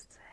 Listen.